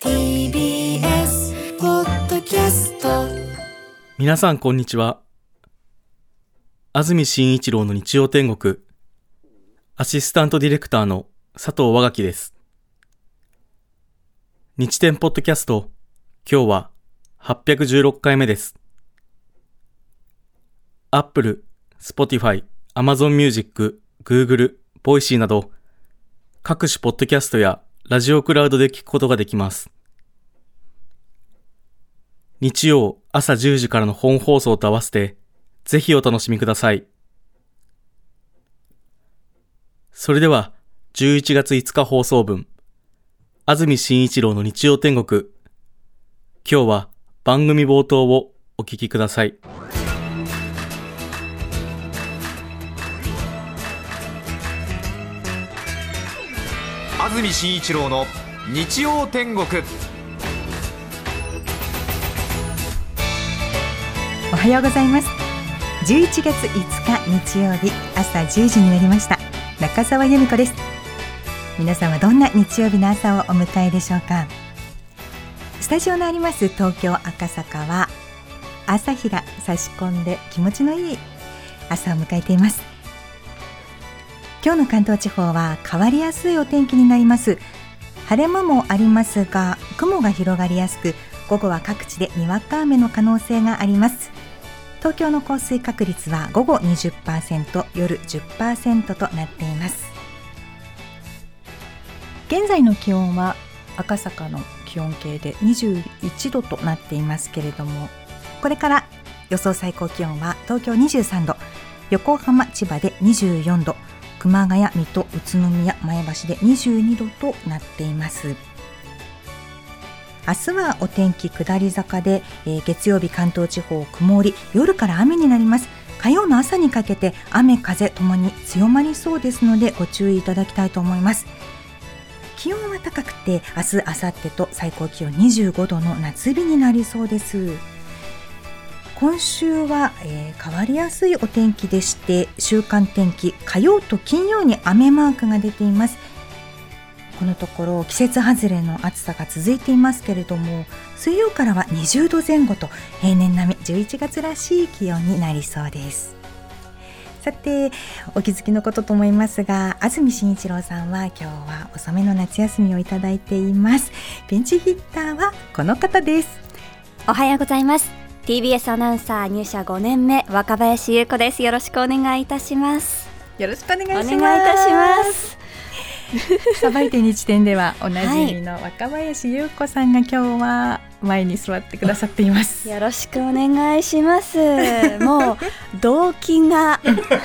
TBS ポッドキャスト皆さんこんにちは。安住紳一郎の日曜天国、アシスタントディレクターの佐藤和垣です。日天ポッドキャスト、今日は816回目です。Apple、Spotify、Amazon Music、Google、Voicy など、各種ポッドキャストやラジオクラウドで聞くことができます。日曜朝10時からの本放送と合わせて、ぜひお楽しみください。それでは、11月5日放送分、安住紳一郎の日曜天国。今日は番組冒頭をお聞きください。安住紳一郎の日曜天国。おはようございます。11月5日日曜日朝10時になりました。中澤由美子です。皆さんはどんな日曜日の朝をお迎えでしょうか。スタジオのあります東京赤坂は朝日が差し込んで気持ちのいい朝を迎えています。今日の関東地方は変わりやすいお天気になります。晴れ間もありますが雲が広がりやすく午後は各地でにわか雨の可能性があります。東京の降水確率は午後20%夜10%となっています。現在の気温は赤坂の気温計で21度となっていますけれどもこれから予想最高気温は東京23度横浜千葉で24度熊谷水戸宇都宮前橋で22度となっています。明日はお天気下り坂で、えー月曜日関東地方曇り夜から雨になります。火曜の朝にかけて雨風ともに強まりそうですのでご注意いただきたいと思います。気温は高くて明日明後日と最高気温25度の夏日になりそうです。今週は、えー変わりやすいお天気でして週間天気火曜と金曜に雨マークが出ています。このところ季節外れの暑さが続いていますけれども水曜からは20度前後と平年並み11月らしい気温になりそうです。さてお気づきのことと思いますが安住紳一郎さんは今日は遅めの夏休みをいただいています。ベンチヒッターはこの方です。おはようございます。TBS アナウンサー入社5年目若林優子です。よろしくお願いいたします。よろしくお願いしおます。願いいたします。さばいて日天ではおなじみの若林優子さんが今日は前に座ってくださっています。よろしくお願いします。もう動機が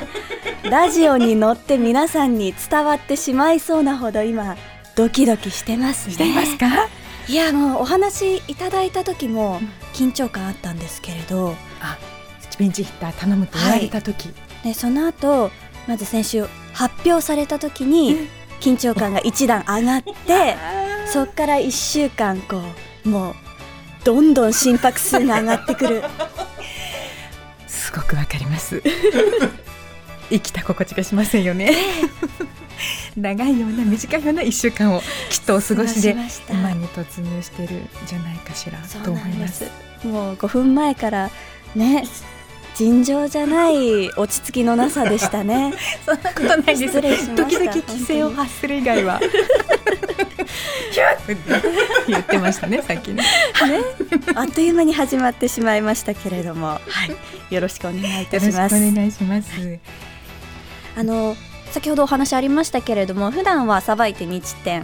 ラジオに乗って皆さんに伝わってしまいそうなほど今ドキドキしてますね。していますか？いやもうお話いただいた時も緊張感あったんですけれど、あベンチヒッター頼むと言われた時、でその後まず先週発表された時に緊張感が一段上がって そっから1週間こうもうどんどん心拍数が上がってくる。すごくわかります。生きた心地がしませんよね 長いような短いような一週間をきっとお過ごしで今に突入してるんじゃないかしらと思ないます。もう5分前からね尋常じゃない落ち着きのなさでしたね。そんなことないです。時々規制を発する以外は。言ってましたねさっきね。あっという間に始まってしまいましたけれども、よろしくお願いいたよろしくおします願いします。あの先ほどお話ありましたけれども普段はさばいて日展、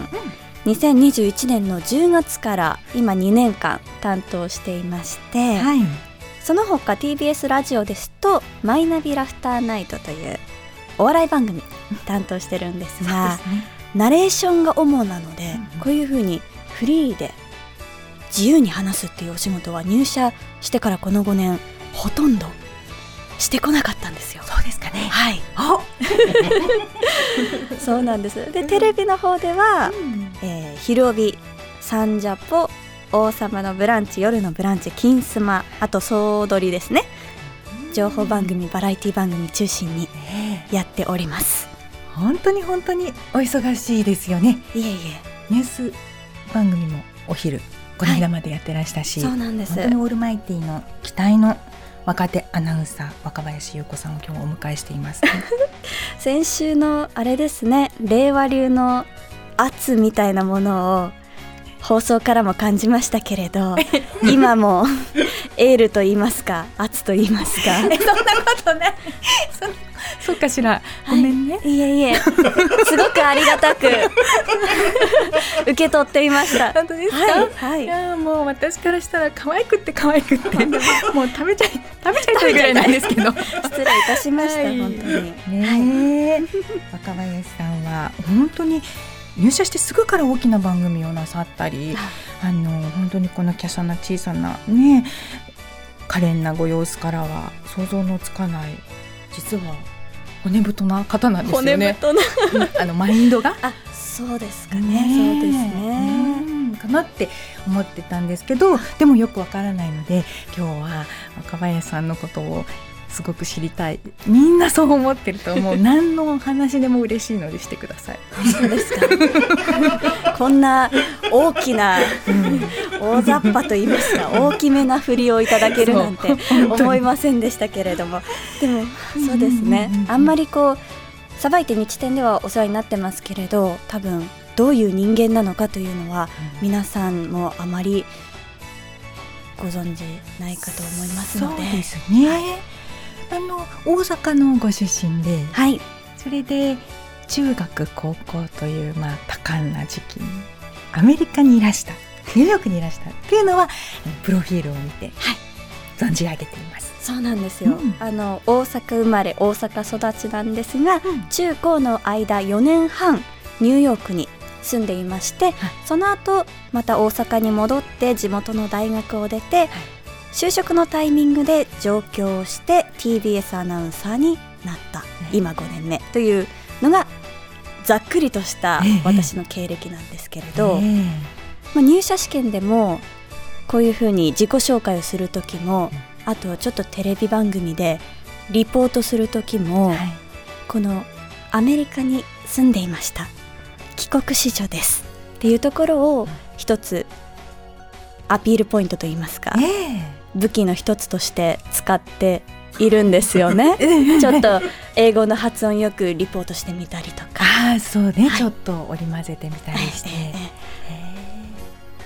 2021年の10月から今2年間担当していまして、はい。その他 TBS ラジオですと「マイナビラフターナイト」というお笑い番組担当してるんですがね。ナレーションが主なので、うんうん。こういうふうにフリーで自由に話すっていうお仕事は入社してからこの5年ほとんどしてこなかったんですよ。そうですかねはい、お そうなんです。で、テレビの方では、えー、昼帯、サンジャポ、王様のブランチ、夜のブランチ、金スマ、あと総踊りですね。情報番組、バラエティ番組中心にやっております。本当に本当にお忙しいですよねいえいニュース番組もお昼この間までやってらしたし、え、そうなんです本。当にオールマイティの期待の若手アナウンサー若林優子さんを今日お迎えしています、先週のあれですね、令和流の圧みたいなものを放送からも感じましたけれど、今も エールと言いますか、圧と言いますか。そんなことないそん そうかしら。ごめんね、い。えいえ、すごくありがたく。受け取っていました。本当ですか、はい、はい。い、やーもう私からしたら可愛くって可愛くって。もう食べちゃい食べちゃいたいぐらいなんですけど。失礼いたしました、はい。本当に。ねえ、若林さんは本当に入社してすぐから大きな番組をなさったりあ。の本当にこの華奢な小さなね可憐なご様子からは想像のつかない実は骨太な方なんですよね。太な。うんあのマインドがあ、そうですかね。ねそうですね。うんかなって思ってたんですけどでもよくわからないので今日は若林さんのことをすごく知りたい。みんなそう思ってると思う。何のお話でも嬉しいのでしてください。そうですか？こんな大きな大雑把と言いますか、大きめな振りをいただけるなんて思いませんでしたけれども、でもそうですね。うんうんうんう。んあんまりこうさばいて日展ではお世話になってますけれど、多分どういう人間なのかというのは皆さんもあまりご存知ないかと思いますので、そうですね、あの大阪のご出身ではい、それで中学高校というまあ多感な時期にアメリカにいらしたニューヨークにいらしたっていうのはプロフィールを見て、存じ上げています。そうなんですよ。うん。あの大阪生まれ大阪育ちなんですが、ん。中高の間4年半ニューヨークに住んでいまして、その後また大阪に戻って地元の大学を出て、就職のタイミングで上京をして TBS アナウンサーになった、今5年目。というのがざっくりとしたええ。私の経歴なんですけれど、えまあ、入社試験でもこういうふうに自己紹介をする時も、あとちょっとテレビ番組でリポートする時も、はい。このアメリカに住んでいました。帰国子女です。っていうところを一つアピールポイントといいますか、え武器の一つとして使っているんですよね。え ちょっと英語の発音よくリポートしてみたりとか。ああそうね、はい。ちょっと織り交ぜてみたりして、え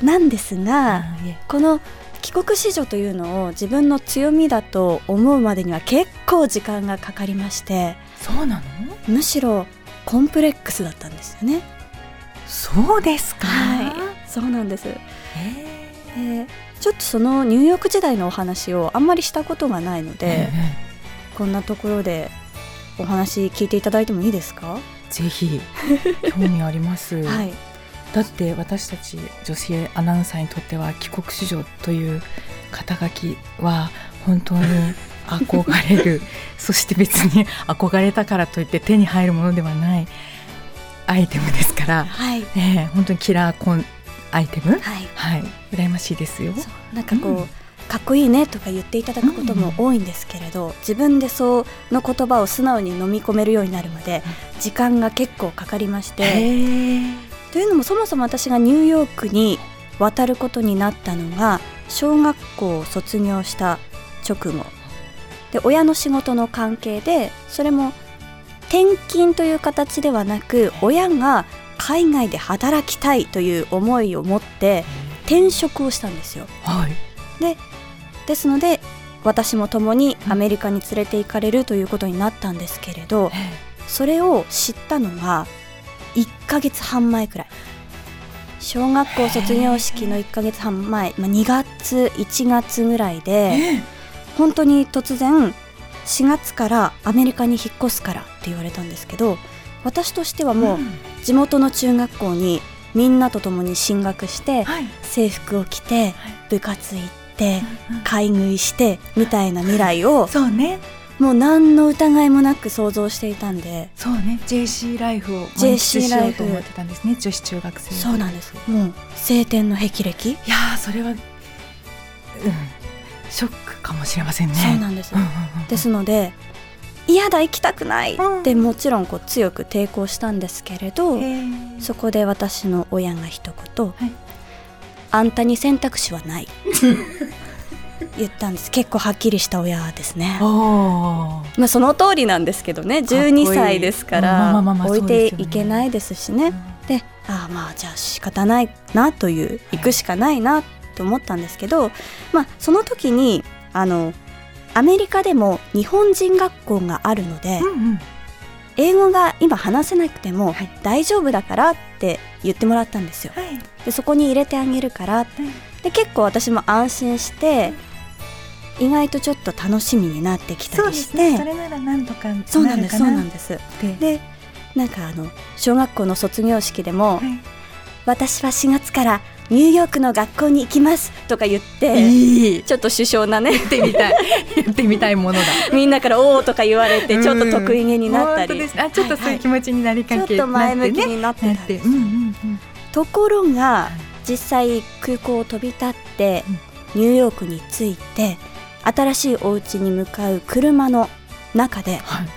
えなんですが、この帰国子女というのを自分の強みだと思うまでには結構時間がかかりましてそうなの？むしろコンプレックスだったんですよね。そうですか、はい、そうなんです。えでちょっとそのニューヨーク時代のお話をあんまりしたことがないのえで、こんなところでお話聞いていただいてもいいですか？ぜひ 興味あります、はい。だって私たち女性アナウンサーにとっては帰国子女という肩書きは本当に 憧れるそして別に憧れたからといって手に入るものではないアイテムですから、はい。ねえ、本当にキラーコンアイテム？はい。はい。羨ましいですよ。なんかこう、うん。かっこいいねとか言っていただくことも多いんですけれど、自分でその言葉を素直に飲み込めるようになるまで時間が結構かかりまして、というのもそもそも私がニューヨークに渡ることになったのが小学校を卒業した直後。で親の仕事の関係でそれも転勤という形ではなく親が海外で働きたいという思いを持って転職をしたんですよ。はい。でですので私も共にアメリカに連れて行かれるということになったんですけれどそれを知ったのが1ヶ月半前くらい。小学校卒業式の1ヶ月半前、まあ、2月1月ぐらいで本当に突然4月からアメリカに引っ越すからって言われたんですけど私としてはもう地元の中学校にみんなと共に進学して、はい。制服を着て部活行って買い食いしてみたいな未来をそうね。もう何の疑いもなく想像していたんで。そうね。JC ライフを満喫しよライフ。うと思ってたんですね。女子中学生そうなんです。もう晴天の霹靂、いやーそれはうん。ショックかもしれませんね。そうなんです、うんうんうん。ですので嫌だ行きたくない。うん。ってもちろんこう強く抵抗したんですけれど、そこで私の親が一言、はい。あんたに選択肢はない。言ったんです。結構はっきりした親ですね。まあその通りなんですけどね。かっこいい。12歳ですから置いていけないですしね。でああまあじゃあ仕方ないなという行くしかないなと思ったんですけどまあその時にあのアメリカでも日本人学校があるので、うんうん。英語が今話せなくてもはい。大丈夫だからって言ってもらったんですよ。はい。でそこに入れてあげるからで結構私も安心して意外とちょっと楽しみになってきたそうでりしてすね。それならなんとかなるかなそうなんですそうなんです。ででなんかあの小学校の卒業式でも、はい。私は4月からニューヨークの学校に行きますとか言っていい。ちょっと首相なねやってみたい。やってみたいものだ。みんなから「おお」とか言われてちょっと得意げになったり、本当です。あちょっとそういう気は持ちになりいはいちかけょっと前向きなになってって。うんうんところが実際空港を飛び立ってニューヨークに着いて新しいお家に向かう車の中ではい。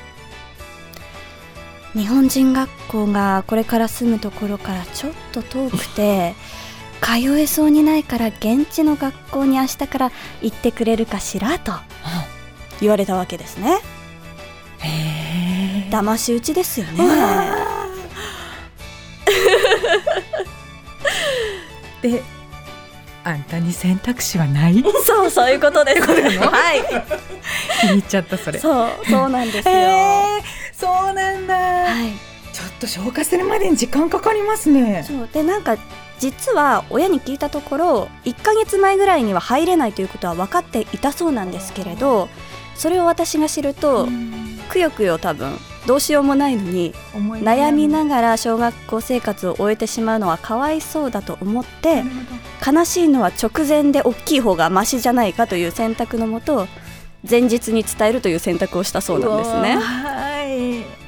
日本人学校がこれから住むところからちょっと遠くて 通えそうにないから現地の学校に明日から行ってくれるかしらと言われたわけですね。騙し討ちですよね。であんたに選択肢はない？そうそういうことです。はい。気に入っちゃったそれ。そうそうなんですよ、そうなんだ、はい。ちょっと消化するまでに時間かかりますね。そうでなんか実は親に聞いたところ1ヶ月前ぐらいには入れないということは分かっていたそうなんですけれどそれを私が知ると、くよくよ多分どうしようもないのに悩みなががら小学校生活を終えてしまうのはかわいそうだと思って悲しいのは直前で大きい方がマシじゃないかという選択のもと前日に伝えるという選択をしたそうなんですね。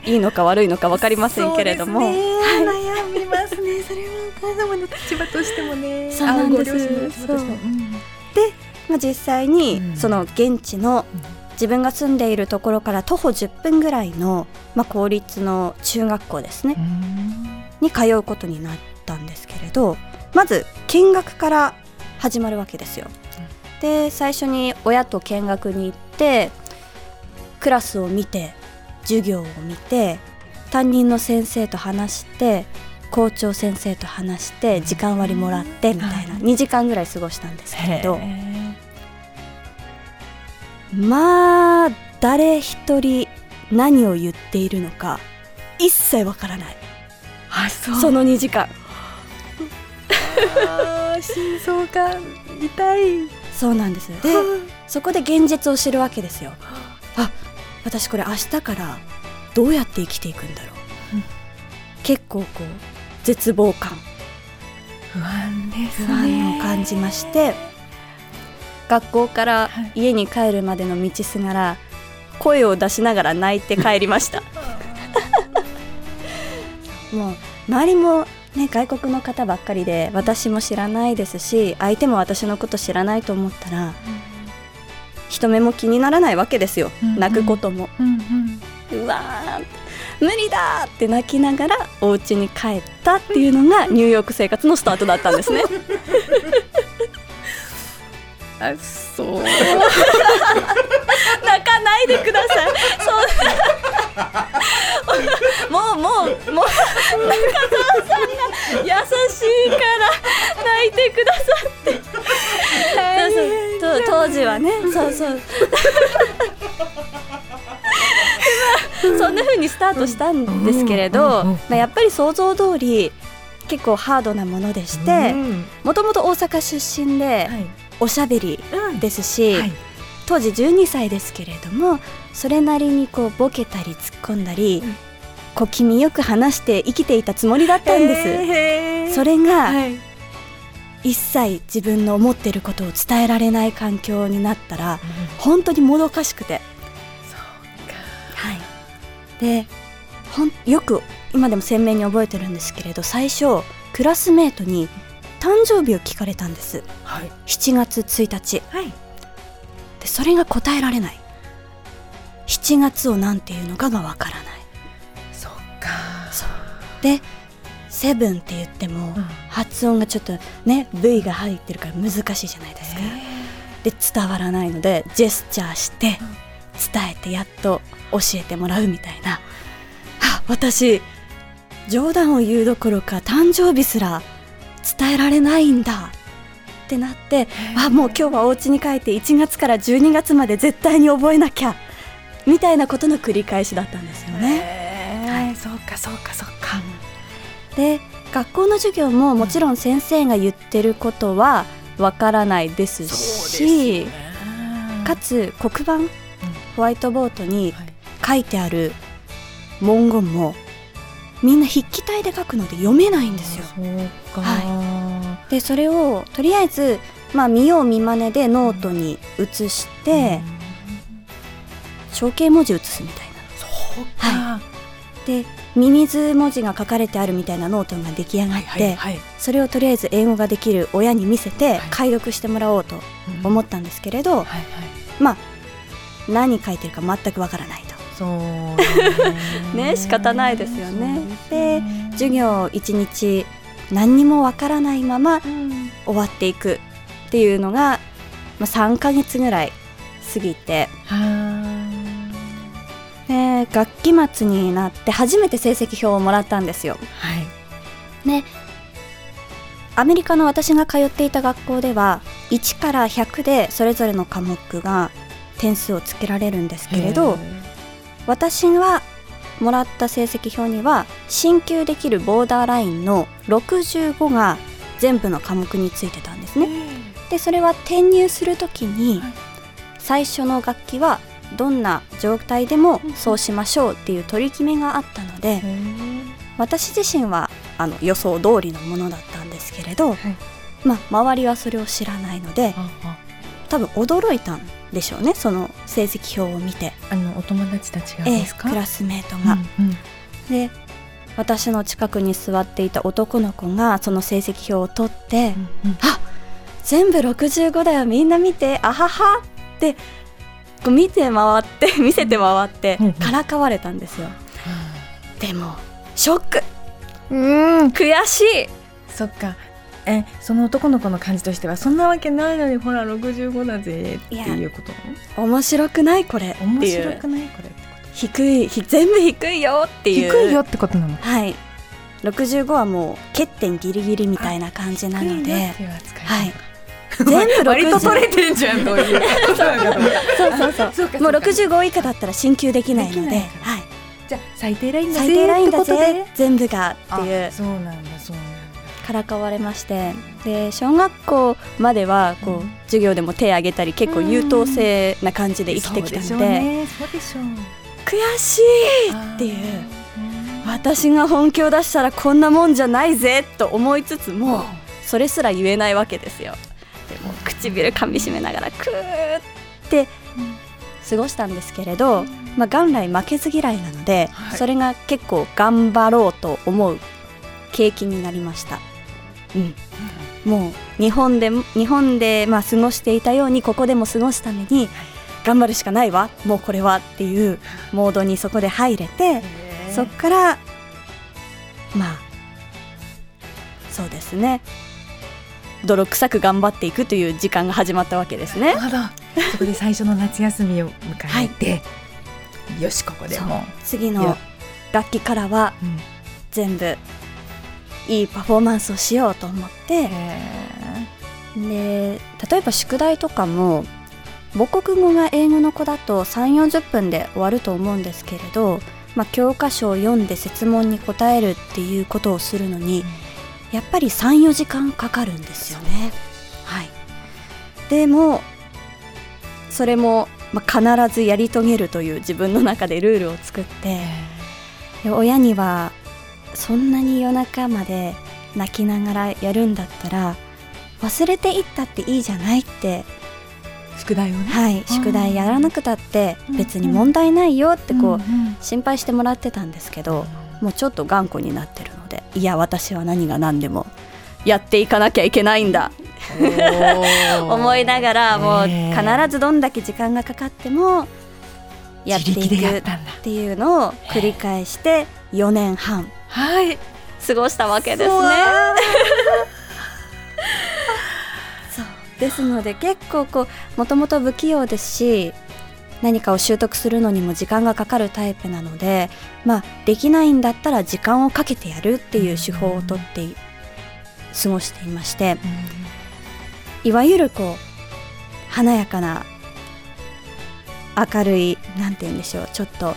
いいいのか悪いのか分かりませんけれども、それはお母様の立場としてもねそうなんです。うう。んまあ、実際にうん。その現地の自分が住んでいるところから徒歩10分ぐらいの、まあ、公立の中学校ですね。に通うことになったんですけれどまず見学から始まるわけですよ。で最初に親と見学に行ってクラスを見て授業を見て担任の先生と話して校長先生と話して時間割もらってみたいな。2時間ぐらい過ごしたんですけれどまあ誰一人何を言っているのか一切わからない。あそう。その2時間。心臓が痛い。そうなんですでそこで現実を知るわけですよ。あ私これ明日からどうやって生きていくんだろう、うん。結構こう絶望感。不安ですね。不安を感じまして学校からはい。家に帰るまでの道すがら声を出しながら泣いて帰りました。もう周りもね外国の方ばっかりで私も知らないですし相手も私のこと知らないと思ったら人目も気にならないわけですよ、うんうん。泣くことも。うんうん。うわー無理だーって泣きながらお家に帰ったっていうのが ニューヨーク生活のスタートだったんですねあそう泣かないでください。そう。もうもうもう中澤さんが優しいから泣いてくださって。そうそうと当時はね、そうそう。そんな風にスタートしたんですけれど、まあやっぱり想像通り結構ハードなものでして、うんもともと大阪出身ではい。おしゃべりうん。ですし。はい。当時12歳ですけれどもそれなりにこうボケたり突っ込んだり、うん。小気味よく話して生きていたつもりだったんです、それがはい。一切自分の思っていることを伝えられない環境になったら本当にもどかしくて。はいでほんよく今でも鮮明に覚えてるんですけれど最初クラスメートに誕生日を聞かれたんです。はい。7月1日。はい。でそれが答えられない。7月を何ていうのかがわからない。そっか。そう。でセブンって言っても、うん。発音がちょっとね V が入ってるから難しいじゃないですか、で伝わらないのでジェスチャーして伝えてやっと教えてもらうみたいな。あ私冗談を言うどころか誕生日すら伝えられないんだ。ってなってあもう今日はお家に帰って1月から12月まで絶対に覚えなきゃ。みたいなことの繰り返しだったんですよね。はい。そうかそうかそうか。で学校の授業ももちろん先生が言ってることはわからないですしかつ黒板、ホワイトボードにはい書いてある文言もみんな筆記体で書くので読めないんですよ。はでそれをとりあえず、まあ、見よう見まねでノートに写して象形文字写すみたいな。そうか。でミミズ文字が書かれてあるみたいなノートが出来上がって、はいそれをとりあえず英語ができる親に見せてはい解読してもらおうと思ったんですけれど、はいはい。まあ何書いてるか全くわからない。と。そうね。仕方ないですよね。で授業一日何にもわからないままうん。終わっていくっていうのが、まあ、3ヶ月ぐらい過ぎて。はで学期末になって初めて成績表をもらったんですよ。はい。ねアメリカの私が通っていた学校では1から100でそれぞれの科目が点数をつけられるんですけれど私がもらった成績表には進級できるボーダーラインの65が全部の科目についてたんですね。でそれは転入するときにはい。最初の学期はどんな状態でもそうしましょうっていう取り決めがあったので私自身はあの予想通りのものだったんですけれど、はい。まあ、周りはそれを知らないので多分驚いたんでしょうねその成績表を見て、あのお友達たちがええですか？クラスメートが。うんうん。で私の近くに座っていた男の子がその成績表を取って「うんあ全部65だよみんな見てあはは」ってこう見て回って見せて回ってうんうん。からかわれたんですよ。でもショック。うん。悔しい。そっかえその男の子の感じとしてはそんなわけないのにほら65だぜっていうこと？面白くないこれ。面白くないこれ低いひ全部低いよってという。低いよってことなの？はい。65はもう欠点ギリギリみたいな感じなので。はい。全部割と取れ60てんじゃんというそうそうそう。そうかもう65以下だったら進級できないので。はい、じゃあ最低ラインだぜ。最低ラインだぜで全部がっていう。あそうなんだそうなんだからかわれましてで小学校まではこう、うん。授業でも手挙げたり結構優等生な感じで生きてきたので悔しいっていう。私が本気を出したらこんなもんじゃないぜと思いつつもそれすら言えないわけですよ。でも唇噛みしめながらクーって過ごしたんですけれど、まあ、元来負けず嫌いなので、はい。それが結構頑張ろうと思う景気になりました、うん、もう日本で日本でまあ過ごしていたようにここでも過ごすために頑張るしかないわ。もうこれはっていうモードにそこで入れてそっからまあそうですね。泥臭く頑張っていくという時間が始まったわけですね。そこで最初の夏休みを迎えて、よしここでも次の楽器からはうん。全部いいパフォーマンスをしようと思って。で例えば宿題とかも母国語が英語の子だと3 4 0分で終わると思うんですけれど、まあ、教科書を読んで設問に答えるっていうことをするのに、やっぱり34時間かかるんですよね。はい、でもそれも、まあ、必ずやり遂げるという自分の中でルールを作ってで親にはそんなに夜中まで泣きながらやるんだったら忘れていったっていいじゃないって宿題をね。はい宿題やらなくたってうん。別に問題ないよってこう、心配してもらってたんですけどもうちょっと頑固になってるのでいや私は何が何でもやっていかなきゃいけないんだ。思いながらもう必ずどんだけ時間がかかってもやっていくっていうのを繰り返して4年半はい。過ごしたわけですね。そう。ですので結構こうもともと不器用ですし何かを習得するのにも時間がかかるタイプなのでまあできないんだったら時間をかけてやるっていう手法をとってい過ごしていましていわゆるこう華やかな明るいなんて言うんでしょうちょっと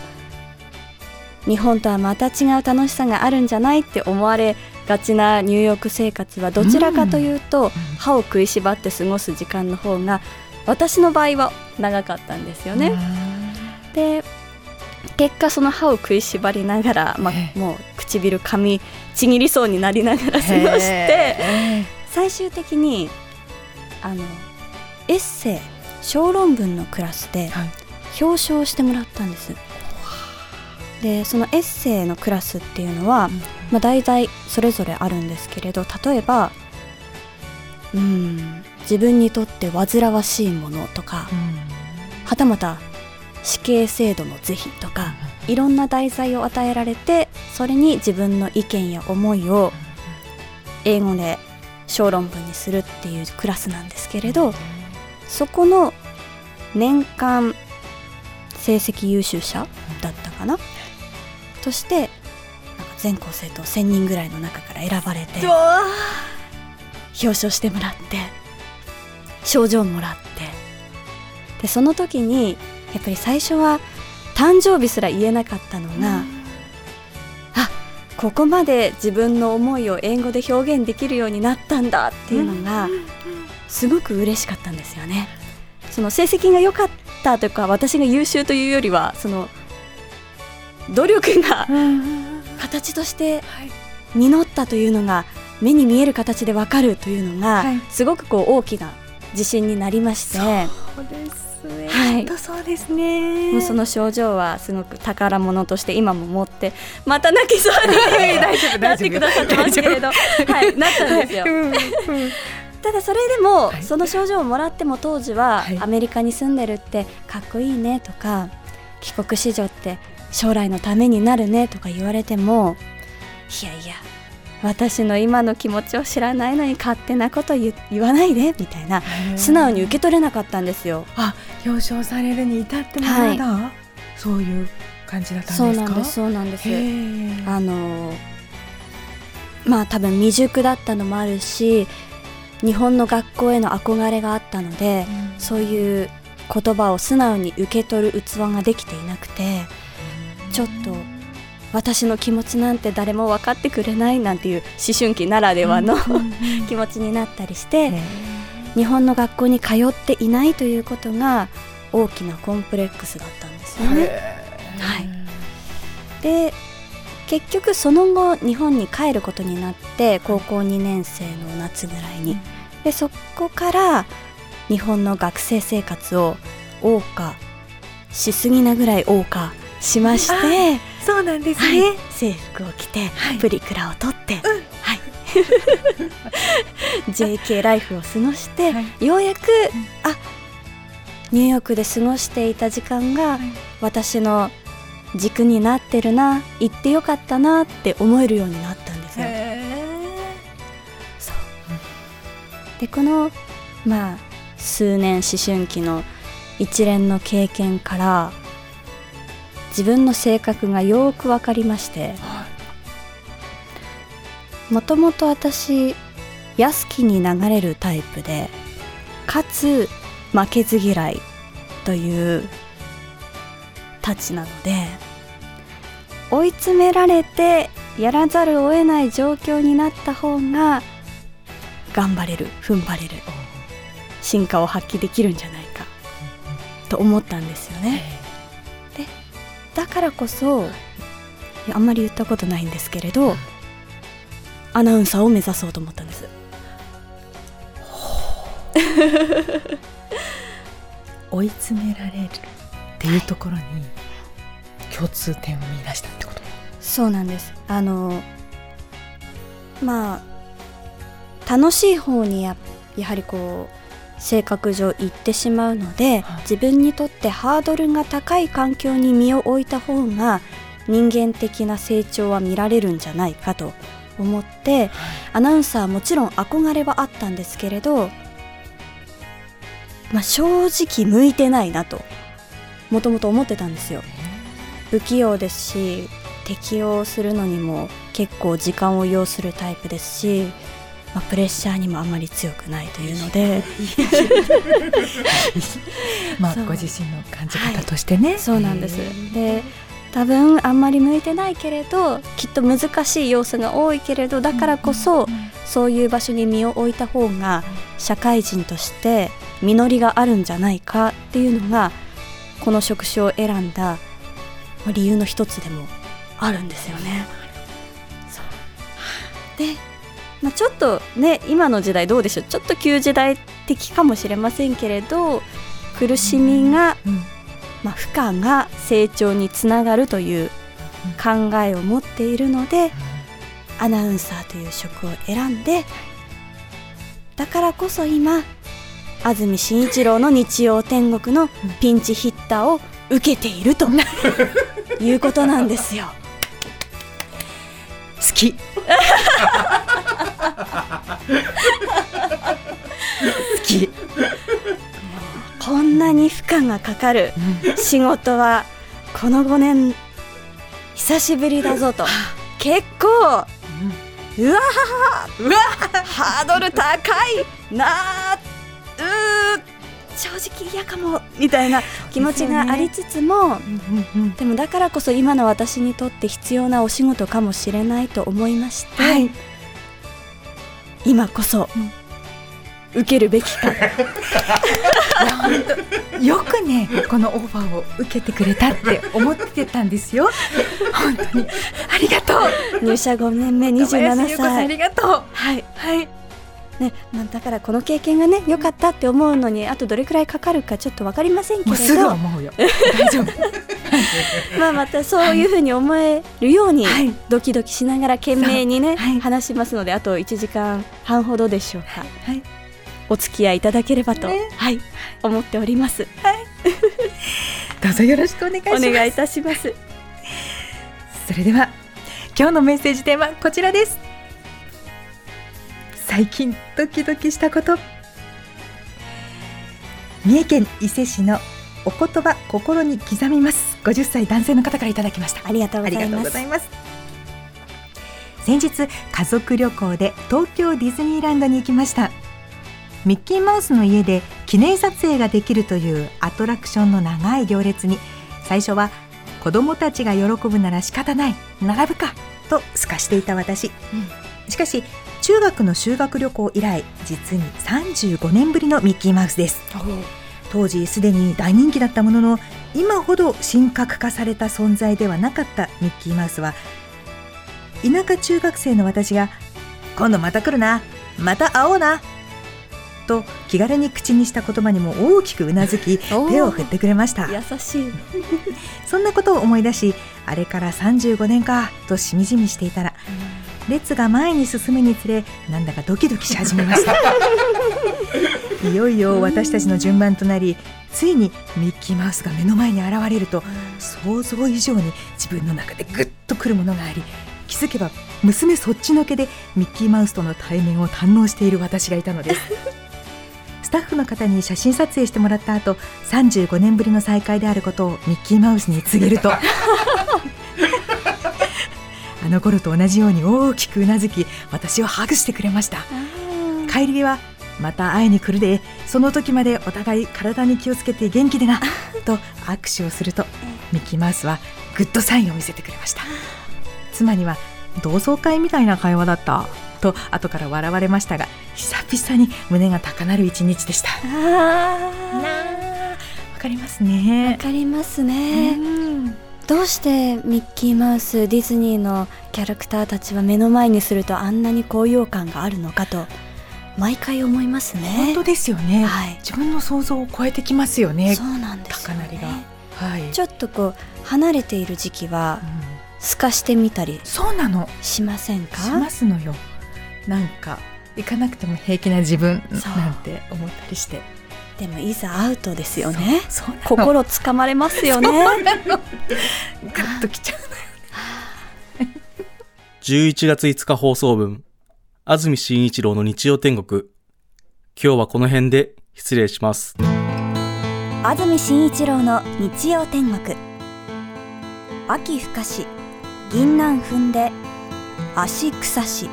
日本とはまた違う楽しさがあるんじゃないって思われがちなニューヨーク生活はどちらかというと、歯を食いしばって過ごす時間の方が私の場合は長かったんですよね。で結果その歯を食いしばりながら、まえあ、もう唇噛みちぎりそうになりながら過ごして最終的にあのエッセイ小論文のクラスではい。表彰してもらったんです。でそのエッセイのクラスっていうのは、まあ、題材それぞれあるんですけれど例えばうん自分にとって煩わしいものとか、はたまた死刑制度の是非とか、いろんな題材を与えられてそれに自分の意見や思いを英語で小論文にするっていうクラスなんですけれどそこの年間成績優秀者だったかな？としてなんか全校生徒1000人ぐらいの中から選ばれて表彰してもらって賞状もらって。でその時にやっぱり最初は誕生日すら言えなかったのが、あここまで自分の思いを英語で表現できるようになったんだっていうのがすごく嬉しかったんですよね。その成績が良かったとか私が優秀というよりはその努力が形として実ったというのが目に見える形でわかるというのが、はい。すごくこう大きな自信になりまして。そうですね。はい。本当そうですね。もうその症状はすごく宝物として今も持ってまた泣きそうに 大丈夫なってくださってますけれど、はい、なったんですよ。ただそれでも、はい。その症状をもらっても当時は、はい。アメリカに住んでるってかっこいいねとか帰国子女って将来のためになるねとか言われてもいやいや私の今の気持ちを知らないのに勝手なこと言言わないでみたいな素直に受け取れなかったんですよ。あ表彰されるに至ってもまだ、そういう感じだったんですか？そうなんですそうなんです。あのまあ多分未熟だったのもあるし日本の学校への憧れがあったので、そういう言葉を素直に受け取る器ができていなくてちょっと私の気持ちなんて誰も分かってくれないなんていう思春期ならではの 気持ちになったりして日本の学校に通っていないということが大きなコンプレックスだったんですよね。はい、で結局その後日本に帰ることになって高校2年生の夏ぐらいに。でそこから日本の学生生活を謳歌しすぎなぐらい謳歌しまして、そうなんですはい。ね。制服を着て、はい。プリクラを取って、はい。JK ライフを過ごして、はい。ようやく、あニューヨークで過ごしていた時間が、い。私の軸になってるな行ってよかったなって思えるようになったんですよ。そう。でこのまあ数年思春期の一連の経験から自分の性格がよく分かりましてもともと私安気に流れるタイプでかつ負けず嫌いというたちなので追い詰められてやらざるを得ない状況になった方が頑張れる踏ん張れる進化を発揮できるんじゃないかと思ったんですよね。でだからこそあんまり言ったことないんですけれどアナウンサーを目指そうと思ったんです。追い詰められるっていうところに共通点を見出したってこと？そうなんです。あのまあ楽しい方にややはりこう性格上行ってしまうので、はい。自分にとってハードルが高い環境に身を置いた方が人間的な成長は見られるんじゃないかと思って、アナウンサーはもちろん憧れはあったんですけれど、まあ、正直向いてないなともともと思ってたんですよ。不器用ですし適応するのにも結構時間を要するタイプですし、まあ、プレッシャーにもあまり強くないというので。まあご自身の感じ方としてね、そうなんです。で多分あんまり向いてないけれどきっと難しい要素が多いけれどだからこそそういう場所に身を置いた方が社会人として実りがあるんじゃないかっていうのがこの職種を選んだまあ理由の一つでもあるんですよね。で、まあ、ちょっとね今の時代どうでしょう？ちょっと旧時代的かもしれませんけれど苦しみが、うんまあ、負荷が成長につながるという考えを持っているのでアナウンサーという職を選んでだからこそ今安住紳一郎の日曜天国のピンチヒッターを受けているということなんですよ。好き 好きこんなに負荷がかかる仕事はこの5年久しぶりだぞと。結構うわーうわハードル高いなあうー正直嫌かもみたいな気持ちがありつつも、でもだからこそ今の私にとって必要なお仕事かもしれないと思いまして、はい今こそ、受けるべきか。よくねこのオファーを受けてくれたって思ってたんですよ。本当に。ありがとう。入社5年目小林27優子さんあ歳りがとう。はい。はい。ねまあ、だからこの経験がね良かったって思うのにあとどれくらいかかるかちょっと分かりませんけれもうすぐど思うよ。大丈夫 まあまたそういうふうに思えるように、はい。ドキドキしながら懸命にね、話しますのであと1時間半ほどでしょうか。はい。お付き合いいただければと、ね。はい。思っております。どうぞよろしくお願いします。お願いいたします。それでは今日のメッセージテーマこちらです。最近ドキドキしたこと。三重県伊勢市のお言葉心に刻みます。50歳男性の方からいただきました。ありがとうございます。先日家族旅行で東京ディズニーランドに行きました。ミッキーマウスの家で記念撮影ができるというアトラクションの長い行列に最初は子供たちが喜ぶなら仕方ない。並ぶか。とすかしていた私、しかし中学の修学旅行以来実に35年ぶりのミッキーマウスです当時すでに大人気だったものの今ほど神格化された存在ではなかったミッキーマウスは田舎中学生の私が「今度また来るな。また会おうな」と気軽に口にした言葉にも大きくうなずき 手を振ってくれました。優しい。そんなことを思い出しあれから35年かとしみじみしていたら列が前に進むにつれなんだかドキドキし始めました いよいよ私たちの順番となりついにミッキーマウスが目の前に現れると想像以上に自分の中でグッとくるものがあり気づけば娘そっちのけでミッキーマウスとの対面を堪能している私がいたのです。スタッフの方に写真撮影してもらった後35年ぶりの再会であることをミッキーマウスに告げると。あの頃と同じように大きくうなずき私をハグしてくれました。帰り際また会いに来るで。その時までお互い体に気をつけて元気でな。と握手をするとミッキーマウスはグッドサインを見せてくれました。妻には同窓会みたいな会話だった。と後から笑われましたが久々に胸が高鳴る一日でした。あわかりますーわねかりますね、うん。どうしてミッキーマウスディズニーのキャラクターたちは目の前にするとあんなに高揚感があるのかと毎回思いますね。本当ですよね、はい。自分の想像を超えてきますよね。そうなんですよ高鳴りが。ねはい。ちょっとこう離れている時期はうん。透かしてみたりそうなの。しませんか？しますのよ。なんか行かなくても平気な自分そう。なんて思ったりして。でもいざ会うとですよね。そうなの。心つかまれますよね。ガ ッときちゃうのよ11月5日放送分、安住紳一郎の日曜天国。今日はこの辺で失礼します。安住紳一郎の日曜天国秋深し銀杏踏んで足草し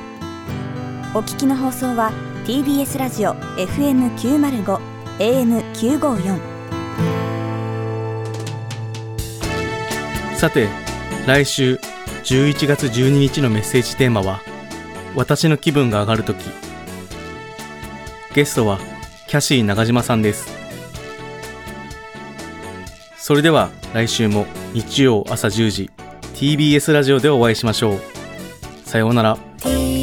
お聞きの放送は TBS ラジオ FM905 AM954 さて、来週11月12日のメッセージテーマは、私の気分が上がるとき。ゲストは、キャシー中島さんです。それでは来週も日曜朝10時、TBS ラジオでお会いしましょう。さようなら。